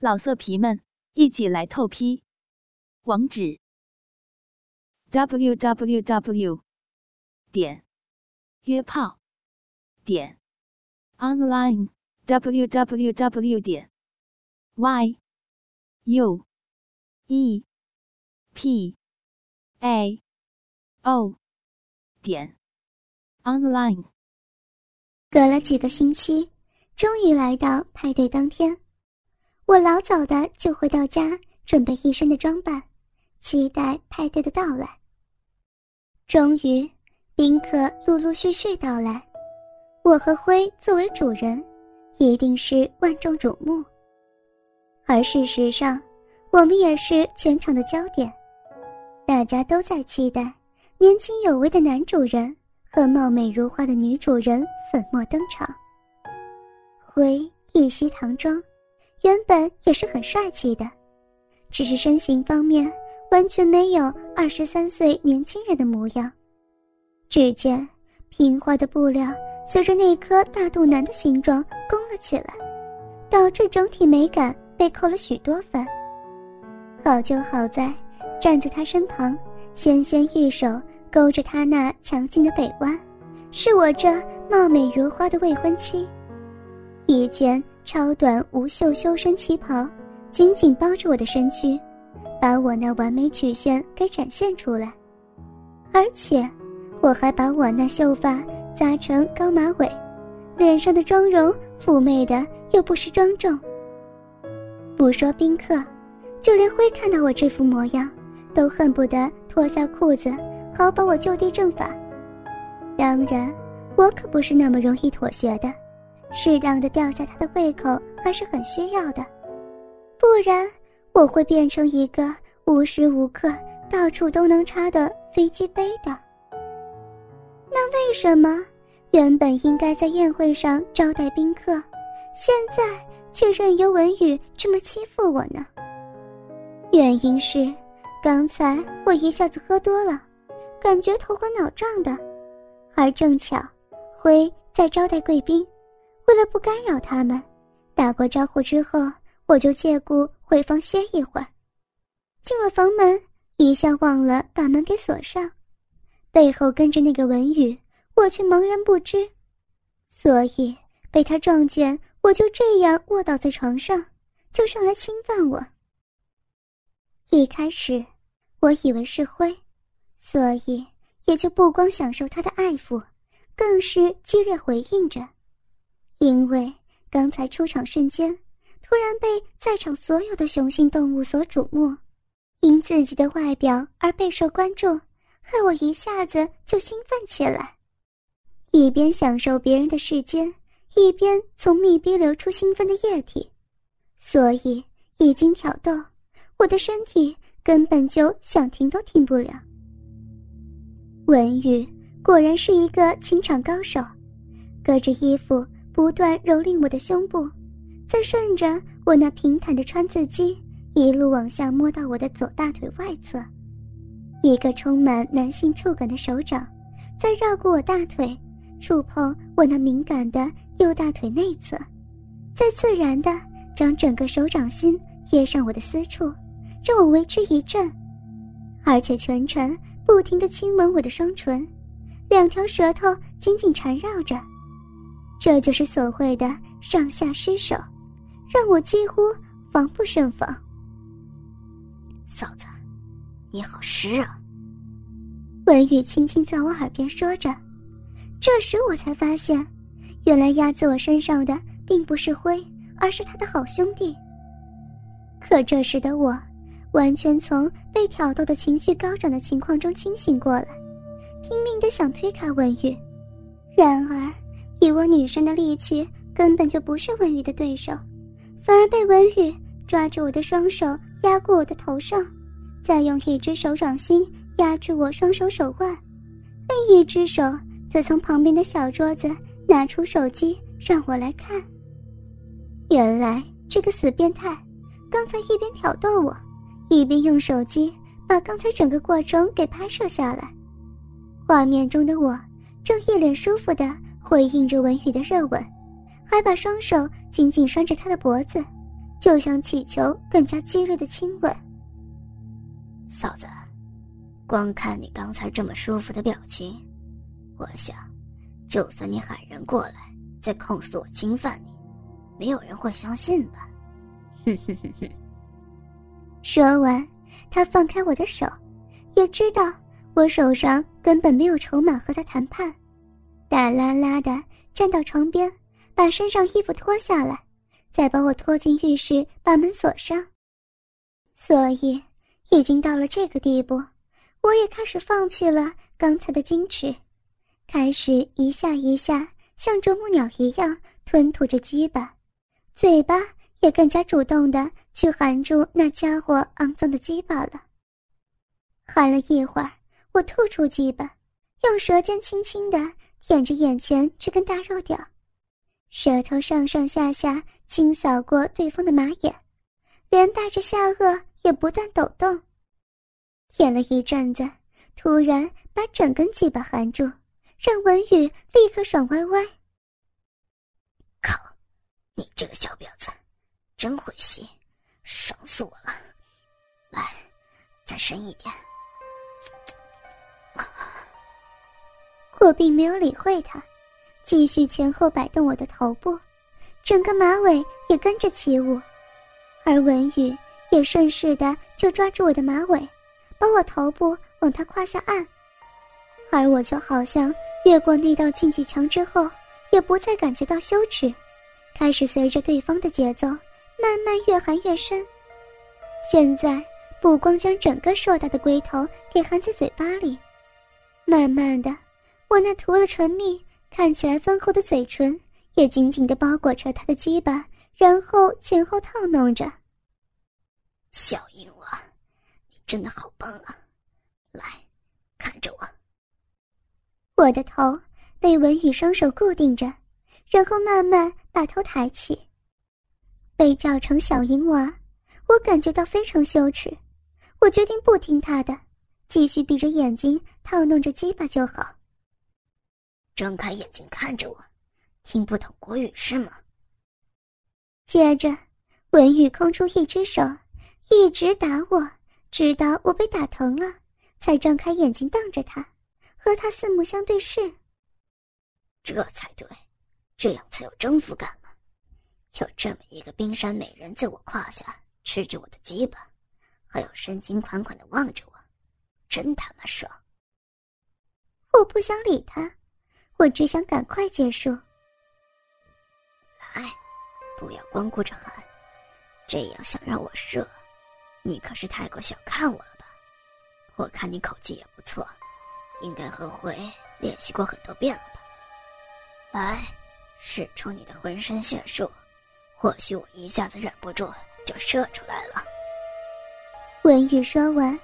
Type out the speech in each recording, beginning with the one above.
老色皮们，一起来透批！网址：w w w 点约炮点 online w w w 点 y u e p a o 点 online。隔了几个星期，终于来到派对当天。我老早的就回到家，准备一身的装扮，期待派对的到来。终于，宾客陆陆续续到来，我和辉作为主人，一定是万众瞩目。而事实上，我们也是全场的焦点，大家都在期待年轻有为的男主人和貌美如花的女主人粉墨登场。辉一袭唐装。原本也是很帅气的，只是身形方面完全没有二十三岁年轻人的模样。只见平滑的布料随着那颗大肚腩的形状弓了起来，导致整体美感被扣了许多分。好就好在站在他身旁，纤纤玉手勾着他那强劲的北弯，是我这貌美如花的未婚妻。一件。超短无袖修身旗袍，紧紧包着我的身躯，把我那完美曲线给展现出来。而且，我还把我那秀发扎成高马尾，脸上的妆容妩媚的又不失庄重。不说宾客，就连辉看到我这副模样，都恨不得脱下裤子，好把我就地正法。当然，我可不是那么容易妥协的。适当的吊下他的胃口还是很需要的，不然我会变成一个无时无刻到处都能插的飞机杯的。那为什么原本应该在宴会上招待宾客，现在却任由文宇这么欺负我呢？原因是刚才我一下子喝多了，感觉头昏脑胀的，而正巧辉在招待贵宾。为了不干扰他们，打过招呼之后，我就借故回房歇一会儿。进了房门，一下忘了把门给锁上，背后跟着那个文宇，我却茫然不知，所以被他撞见，我就这样卧倒在床上，就上来侵犯我。一开始，我以为是灰，所以也就不光享受他的爱抚，更是激烈回应着。因为刚才出场瞬间，突然被在场所有的雄性动物所瞩目，因自己的外表而备受关注，害我一下子就兴奋起来，一边享受别人的世间，一边从密闭流出兴奋的液体，所以一经挑逗，我的身体根本就想停都停不了。文宇果然是一个情场高手，隔着衣服。不断蹂躏我的胸部，再顺着我那平坦的川字肌一路往下摸到我的左大腿外侧，一个充满男性触感的手掌，再绕过我大腿，触碰我那敏感的右大腿内侧，再自然的将整个手掌心贴上我的私处，让我为之一震，而且全程不停的亲吻我的双唇，两条舌头紧紧缠绕着。这就是所谓的上下失手，让我几乎防不胜防。嫂子，你好湿啊！文宇轻轻在我耳边说着。这时我才发现，原来压在我身上的并不是灰，而是他的好兄弟。可这时的我，完全从被挑逗的情绪高涨的情况中清醒过来，拼命的想推开文宇，然而。以我女生的力气，根本就不是文宇的对手，反而被文宇抓着我的双手压过我的头上，再用一只手掌心压住我双手手腕，另一只手则从旁边的小桌子拿出手机让我来看。原来这个死变态，刚才一边挑逗我，一边用手机把刚才整个过程给拍摄下来。画面中的我正一脸舒服的。回应着文宇的热吻，还把双手紧紧拴着他的脖子，就像祈求更加激烈的亲吻。嫂子，光看你刚才这么舒服的表情，我想，就算你喊人过来再控诉我侵犯你，没有人会相信吧？哼哼哼哼。说完，他放开我的手，也知道我手上根本没有筹码和他谈判，大啦啦的站到床边，把身上衣服脱下来，再把我拖进浴室，把门锁上。所以，已经到了这个地步，我也开始放弃了刚才的矜持，开始一下一下像啄木鸟一样吞吐着鸡巴，嘴巴。也更加主动的去含住那家伙肮脏的鸡巴了。含了一会儿，我吐出鸡巴，用舌尖轻轻的舔着眼前这根大肉屌，舌头上上下下轻扫过对方的马眼，连带着下颚也不断抖动。舔了一阵子，突然把整根鸡巴含住，让文宇立刻爽歪歪。靠，你这个小婊子！真会吸，爽死我了！来，再深一点。我并没有理会他，继续前后摆动我的头部，整个马尾也跟着起舞，而文宇也顺势的就抓住我的马尾，把我头部往他胯下按，而我就好像越过那道禁忌墙之后，也不再感觉到羞耻，开始随着对方的节奏。慢慢越含越深，现在不光将整个硕大的龟头给含在嘴巴里，慢慢的，我那涂了唇蜜、看起来丰厚的嘴唇也紧紧的包裹着他的鸡巴，然后前后套弄着。小淫娃，你真的好棒啊！来，看着我。我的头被文宇双手固定着，然后慢慢把头抬起。被叫成小淫娃，我感觉到非常羞耻。我决定不听他的，继续闭着眼睛套弄着鸡巴就好。睁开眼睛看着我，听不懂国语是吗？接着，文玉空出一只手，一直打我，直到我被打疼了，才张开眼睛瞪着他，和他四目相对视。这才对，这样才有征服感嘛。有这么一个冰山美人在我胯下吃着我的鸡巴，还有深情款款的望着我，真他妈爽！我不想理他，我只想赶快结束。来，不要光顾着喊，这样想让我射，你可是太过小看我了吧？我看你口技也不错，应该和回练习过很多遍了吧？来，使出你的浑身解数！或许我一下子忍不住就射出来了。文宇说完，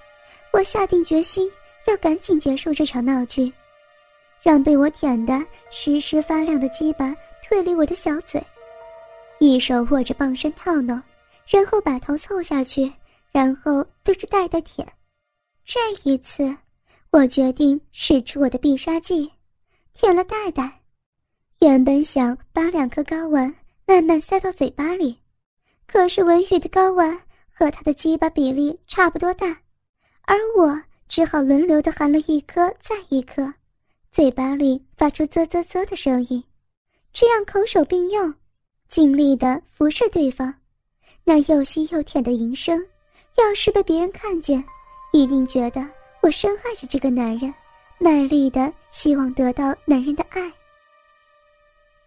我下定决心要赶紧结束这场闹剧，让被我舔得湿湿发亮的鸡巴退离我的小嘴，一手握着棒身套弄，然后把头凑下去，然后对着袋袋舔。这一次，我决定使出我的必杀技，舔了袋袋。原本想把两颗睾丸。慢慢塞到嘴巴里，可是文宇的睾丸和他的鸡巴比例差不多大，而我只好轮流的含了一颗再一颗，嘴巴里发出啧啧啧的声音，这样口手并用，尽力的服侍对方。那又吸又舔的淫声，要是被别人看见，一定觉得我深爱着这个男人，卖力的希望得到男人的爱。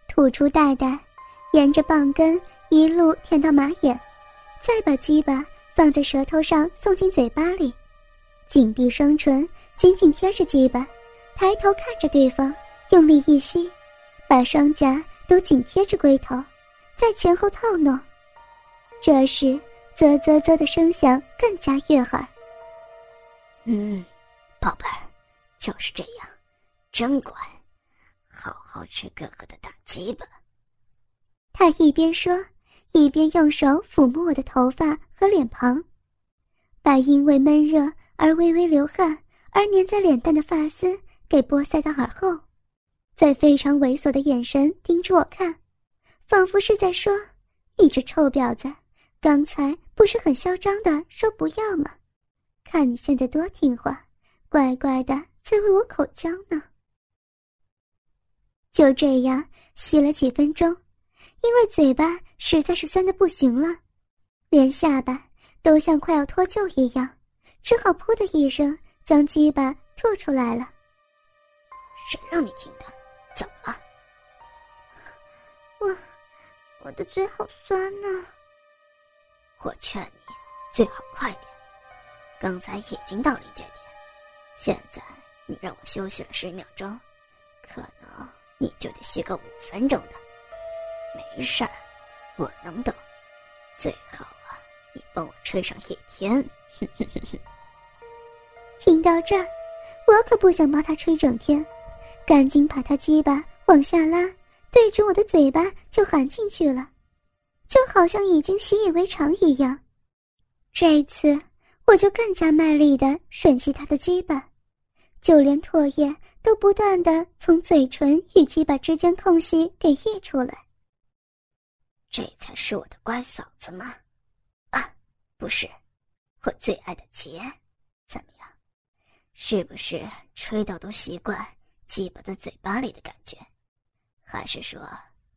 吐出袋袋。沿着棒根一路舔到马眼，再把鸡巴放在舌头上送进嘴巴里，紧闭双唇，紧紧贴着鸡巴，抬头看着对方，用力一吸，把双颊都紧贴着龟头，在前后套弄。这时，啧啧啧的声响更加悦耳。嗯，宝贝儿，就是这样，真乖，好好吃哥哥的大鸡巴。他一边说，一边用手抚摸我的头发和脸庞，把因为闷热而微微流汗而粘在脸蛋的发丝给拨塞到耳后，在非常猥琐的眼神盯着我看，仿佛是在说：“你这臭婊子，刚才不是很嚣张的说不要吗？看你现在多听话，乖乖的在为我口交呢。就这样吸了几分钟，因为嘴巴实在是酸的不行了，连下巴都像快要脱臼一样，只好噗的一声将鸡巴吐出来了。谁让你听的？怎么了？我，我的嘴好酸呢。我劝你最好快点，刚才已经到临界点，现在你让我休息了十秒钟，可能你就得歇个五分钟的。没事儿，我能等。最好啊，你帮我吹上一天。听到这儿，我可不想帮他吹整天，赶紧把他鸡巴往下拉，对着我的嘴巴就含进去了。就好像已经习以为常一样，这一次我就更加卖力的吮吸他的鸡巴，就连唾液都不断的从嘴唇与鸡巴之间空隙给溢出来。这才是我的乖嫂子吗？啊，不是，我最爱的杰，怎么样？是不是吹到都习惯鸡巴在嘴巴里的感觉？还是说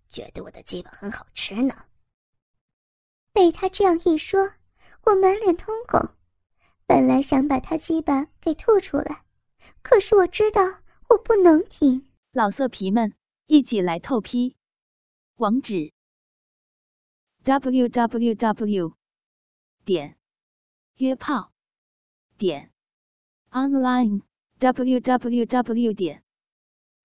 觉得我的鸡巴很好吃呢？被他这样一说，我满脸通红。本来想把他鸡巴给吐出来，可是我知道我不能停。老色皮们，一起来透批！网址：w w w 点约炮点 online w w w 点